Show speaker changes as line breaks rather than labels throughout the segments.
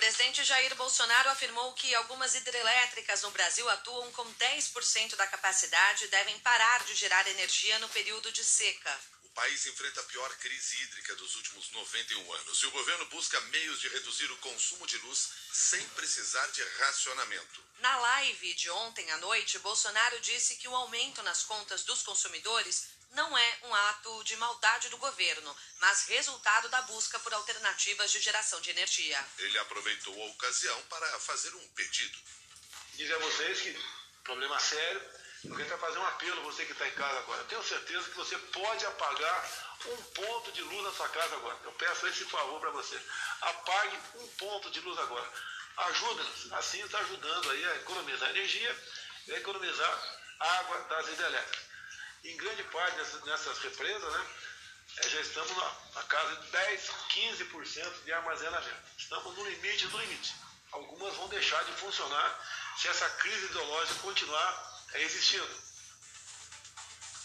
presidente Jair Bolsonaro afirmou que algumas hidrelétricas no Brasil atuam com 10% da capacidade e devem parar de gerar energia no período de seca.
O país enfrenta a pior crise hídrica dos últimos 91 anos e o governo busca meios de reduzir o consumo de luz sem precisar de racionamento.
Na live de ontem à noite, Bolsonaro disse que o aumento nas contas dos consumidores não é um ato de maldade do governo, mas resultado da busca por alternativas de geração de energia.
Ele aproveitou a ocasião para fazer um pedido.
Dizer a vocês que problema sério, eu quero fazer um apelo, você que está em casa agora. Eu tenho certeza que você pode apagar um ponto de luz na sua casa agora. Eu peço esse favor para você. Apague um ponto de luz agora. Ajuda-nos. Assim está ajudando aí a economizar energia e a economizar água das hidrelétricas em grande parte nessas represas, né, é, já estamos na casa de 10, 15% de armazenamento. Estamos no limite do limite. Algumas vão deixar de funcionar se essa crise ideológica continuar existindo.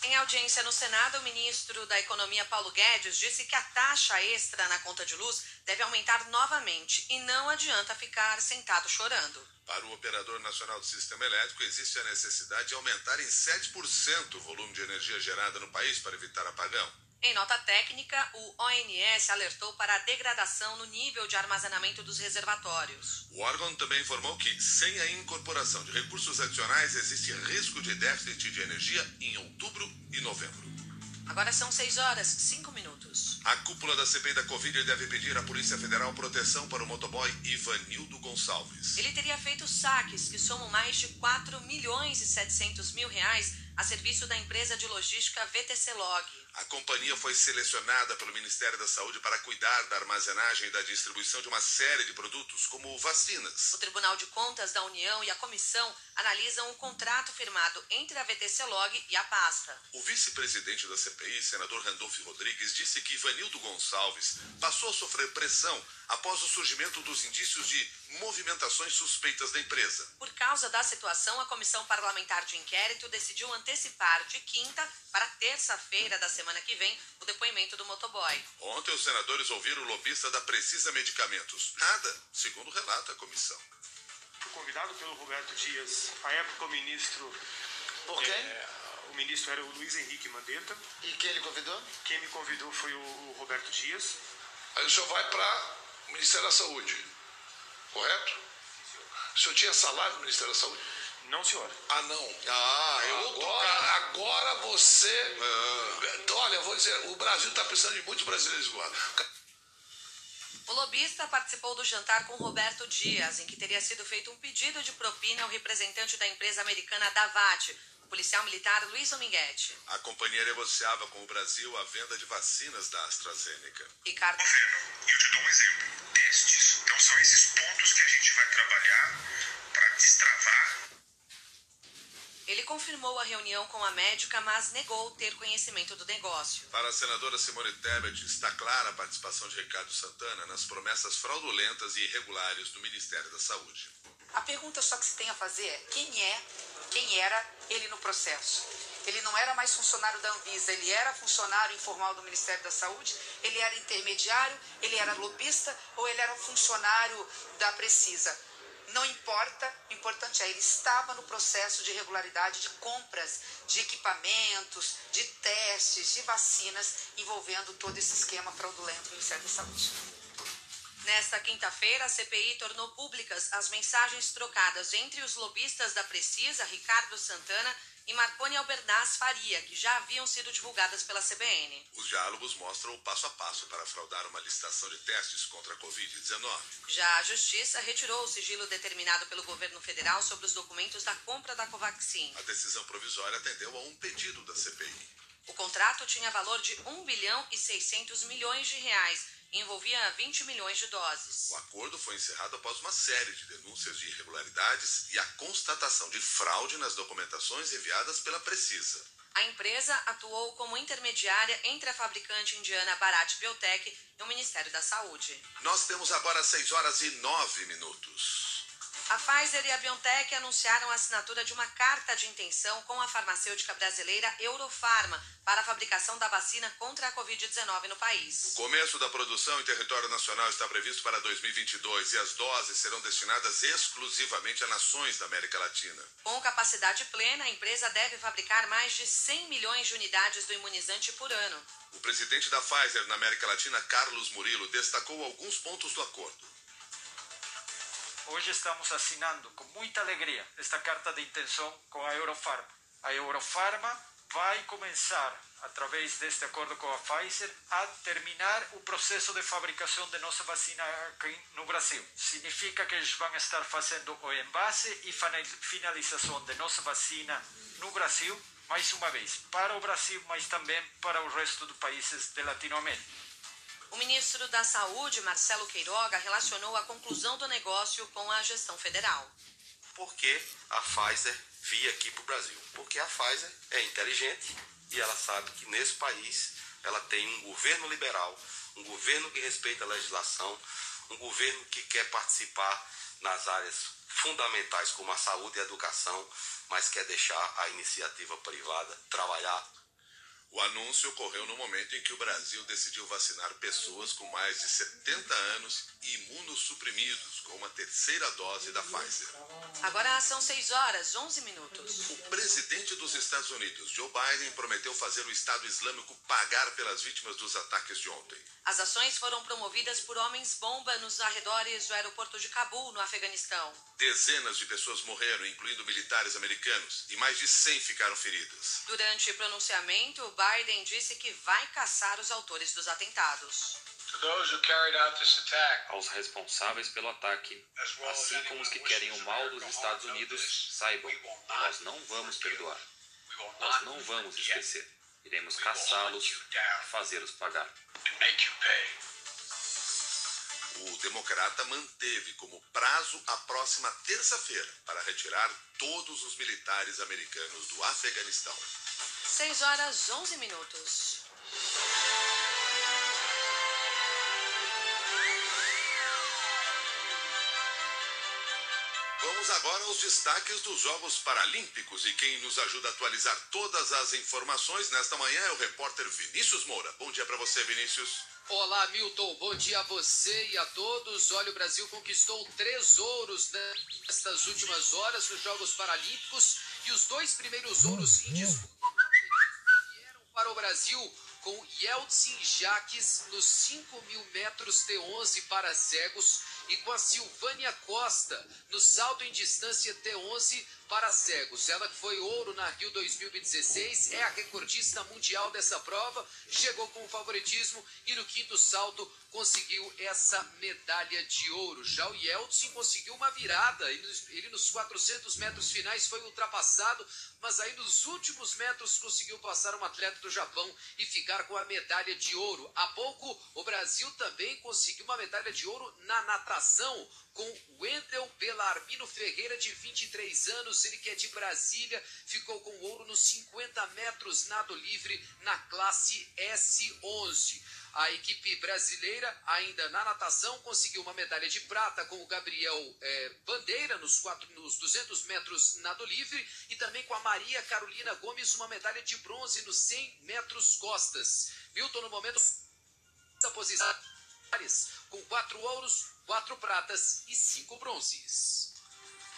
Em audiência no Senado, o ministro da Economia Paulo Guedes disse que a taxa extra na conta de luz deve aumentar novamente e não adianta ficar sentado chorando.
Para o Operador Nacional do Sistema Elétrico, existe a necessidade de aumentar em 7% o volume de energia gerada no país para evitar apagão.
Em nota técnica, o ONS alertou para a degradação no nível de armazenamento dos reservatórios.
O órgão também informou que, sem a incorporação de recursos adicionais, existe risco de déficit de energia em outubro e novembro.
Agora são 6 horas, 5 minutos.
A cúpula da CPI da Covid deve pedir à Polícia Federal proteção para o motoboy Ivanildo Gonçalves.
Ele teria feito saques que somam mais de 4 milhões e 700 mil reais a serviço da empresa de logística VTC Log.
A companhia foi selecionada pelo Ministério da Saúde para cuidar da armazenagem e da distribuição de uma série de produtos, como vacinas.
O Tribunal de Contas da União e a comissão analisam um contrato firmado entre a VTC Log e a pasta.
O vice-presidente da CPI, senador Randolfo Rodrigues, disse que Ivanildo Gonçalves passou a sofrer pressão após o surgimento dos indícios de movimentações suspeitas da empresa.
Por causa da situação, a comissão parlamentar de inquérito decidiu antecipar de quinta para terça-feira da semana que vem o depoimento do motoboy.
Ontem os senadores ouviram o lobista da Precisa Medicamentos. Nada, segundo relata a comissão.
Fui convidado pelo Roberto Dias, à época o ministro.
Por quem?
É, o ministro era o Luiz Henrique Mandetta.
E quem ele convidou?
Quem me convidou foi o Roberto Dias.
Aí o senhor vai para o Ministério da Saúde, correto? O senhor tinha salário no Ministério da Saúde?
Não, senhor.
Ah, não.
Ah, é outro
agora,
cara.
agora você.
Ah.
Olha, eu vou dizer, o Brasil está precisando de muitos brasileiros igual.
O lobista participou do jantar com Roberto Dias, em que teria sido feito um pedido de propina ao representante da empresa americana Davat, o policial militar Luiz Dominguete.
A companhia negociava com o Brasil a venda de vacinas da AstraZeneca.
Ricardo.
Eu te dou um exemplo. Testes. Então são esses pontos que a gente vai trabalhar para destravar.
Ele confirmou a reunião com a médica, mas negou ter conhecimento do negócio.
Para a senadora Simone Tebet, está clara a participação de Ricardo Santana nas promessas fraudulentas e irregulares do Ministério da Saúde.
A pergunta só que se tem a fazer é quem é, quem era ele no processo. Ele não era mais funcionário da Anvisa, ele era funcionário informal do Ministério da Saúde, ele era intermediário, ele era lobista ou ele era funcionário da Precisa. Não importa, o importante é ele estava no processo de regularidade de compras de equipamentos, de testes, de vacinas envolvendo todo esse esquema fraudulento do Ministério da Saúde.
Nesta quinta-feira, a CPI tornou públicas as mensagens trocadas entre os lobistas da Precisa, Ricardo Santana e Marconi Albernaz Faria, que já haviam sido divulgadas pela CBN.
Os diálogos mostram o passo a passo para fraudar uma licitação de testes contra a Covid-19.
Já a Justiça retirou o sigilo determinado pelo governo federal sobre os documentos da compra da Covaxin.
A decisão provisória atendeu a um pedido da CPI.
O contrato tinha valor de 1 bilhão e 600 milhões de reais envolvia 20 milhões de doses.
O acordo foi encerrado após uma série de denúncias de irregularidades e a constatação de fraude nas documentações enviadas pela Precisa.
A empresa atuou como intermediária entre a fabricante indiana Bharat Biotech e o Ministério da Saúde.
Nós temos agora 6 horas e 9 minutos.
A Pfizer e a BioNTech anunciaram a assinatura de uma carta de intenção com a farmacêutica brasileira Eurofarma para a fabricação da vacina contra a Covid-19 no país.
O começo da produção em território nacional está previsto para 2022 e as doses serão destinadas exclusivamente a nações da América Latina.
Com capacidade plena, a empresa deve fabricar mais de 100 milhões de unidades do imunizante por ano.
O presidente da Pfizer na América Latina, Carlos Murilo, destacou alguns pontos do acordo.
Hoje estamos assinando com muita alegria esta carta de intenção com a Eurofarma. A Eurofarma vai começar, através deste acordo com a Pfizer, a terminar o processo de fabricação de nossa vacina aqui no Brasil. Significa que eles vão estar fazendo o envase e finalização de nossa vacina no Brasil, mais uma vez, para o Brasil, mas também para o resto dos países de Latinoamérica.
O ministro da Saúde, Marcelo Queiroga, relacionou a conclusão do negócio com a gestão federal.
Por que a Pfizer via aqui para o Brasil? Porque a Pfizer é inteligente e ela sabe que nesse país ela tem um governo liberal, um governo que respeita a legislação, um governo que quer participar nas áreas fundamentais como a saúde e a educação, mas quer deixar a iniciativa privada trabalhar
o anúncio ocorreu no momento em que o Brasil decidiu vacinar pessoas com mais de 70 anos e imunossuprimidos com uma terceira dose da Pfizer.
Agora são 6 horas 11 minutos.
O presidente dos Estados Unidos, Joe Biden, prometeu fazer o Estado Islâmico pagar pelas vítimas dos ataques de ontem.
As ações foram promovidas por homens-bomba nos arredores do aeroporto de Cabul, no Afeganistão.
Dezenas de pessoas morreram, incluindo militares americanos, e mais de 100 ficaram feridas.
Durante o pronunciamento, Biden disse que vai caçar os autores dos atentados.
Aos responsáveis pelo ataque, assim como os que querem o mal dos Estados Unidos, saibam, nós não vamos perdoar. Nós não vamos esquecer. Iremos caçá-los e fazê-los pagar.
O democrata manteve como prazo a próxima terça-feira para retirar todos os militares americanos do Afeganistão.
6 horas 11 minutos.
Vamos agora aos destaques dos Jogos Paralímpicos e quem nos ajuda a atualizar todas as informações nesta manhã é o repórter Vinícius Moura. Bom dia para você, Vinícius.
Olá, Milton. Bom dia a você e a todos. Olha, o Brasil conquistou três ouros nestas últimas horas nos Jogos Paralímpicos e os dois primeiros ouros indiscutíveis vieram para o Brasil com Yeltsin Jaques nos 5 mil metros T11 para cegos e com a Silvânia Costa no salto em distância T11 para cegos. Ela que foi ouro na Rio 2016, é a recordista mundial dessa prova, chegou com favoritismo e no quinto salto conseguiu essa medalha de ouro. Já o Yeltsin conseguiu uma virada, ele nos 400 metros finais foi ultrapassado, mas aí nos últimos metros conseguiu passar um atleta do Japão e ficar com a medalha de ouro. Há pouco o Brasil também conseguiu uma medalha de ouro na natação com Wendel Belarmino Ferreira, de 23 anos, ele que é de Brasília, ficou com ouro nos 50 metros nado livre na classe S11. A equipe brasileira, ainda na natação, conseguiu uma medalha de prata com o Gabriel é, Bandeira nos, quatro, nos 200 metros nado livre e também com a Maria Carolina Gomes uma medalha de bronze nos 100 metros costas. Milton, no momento, essa posição com quatro ouros, quatro pratas e cinco bronzes.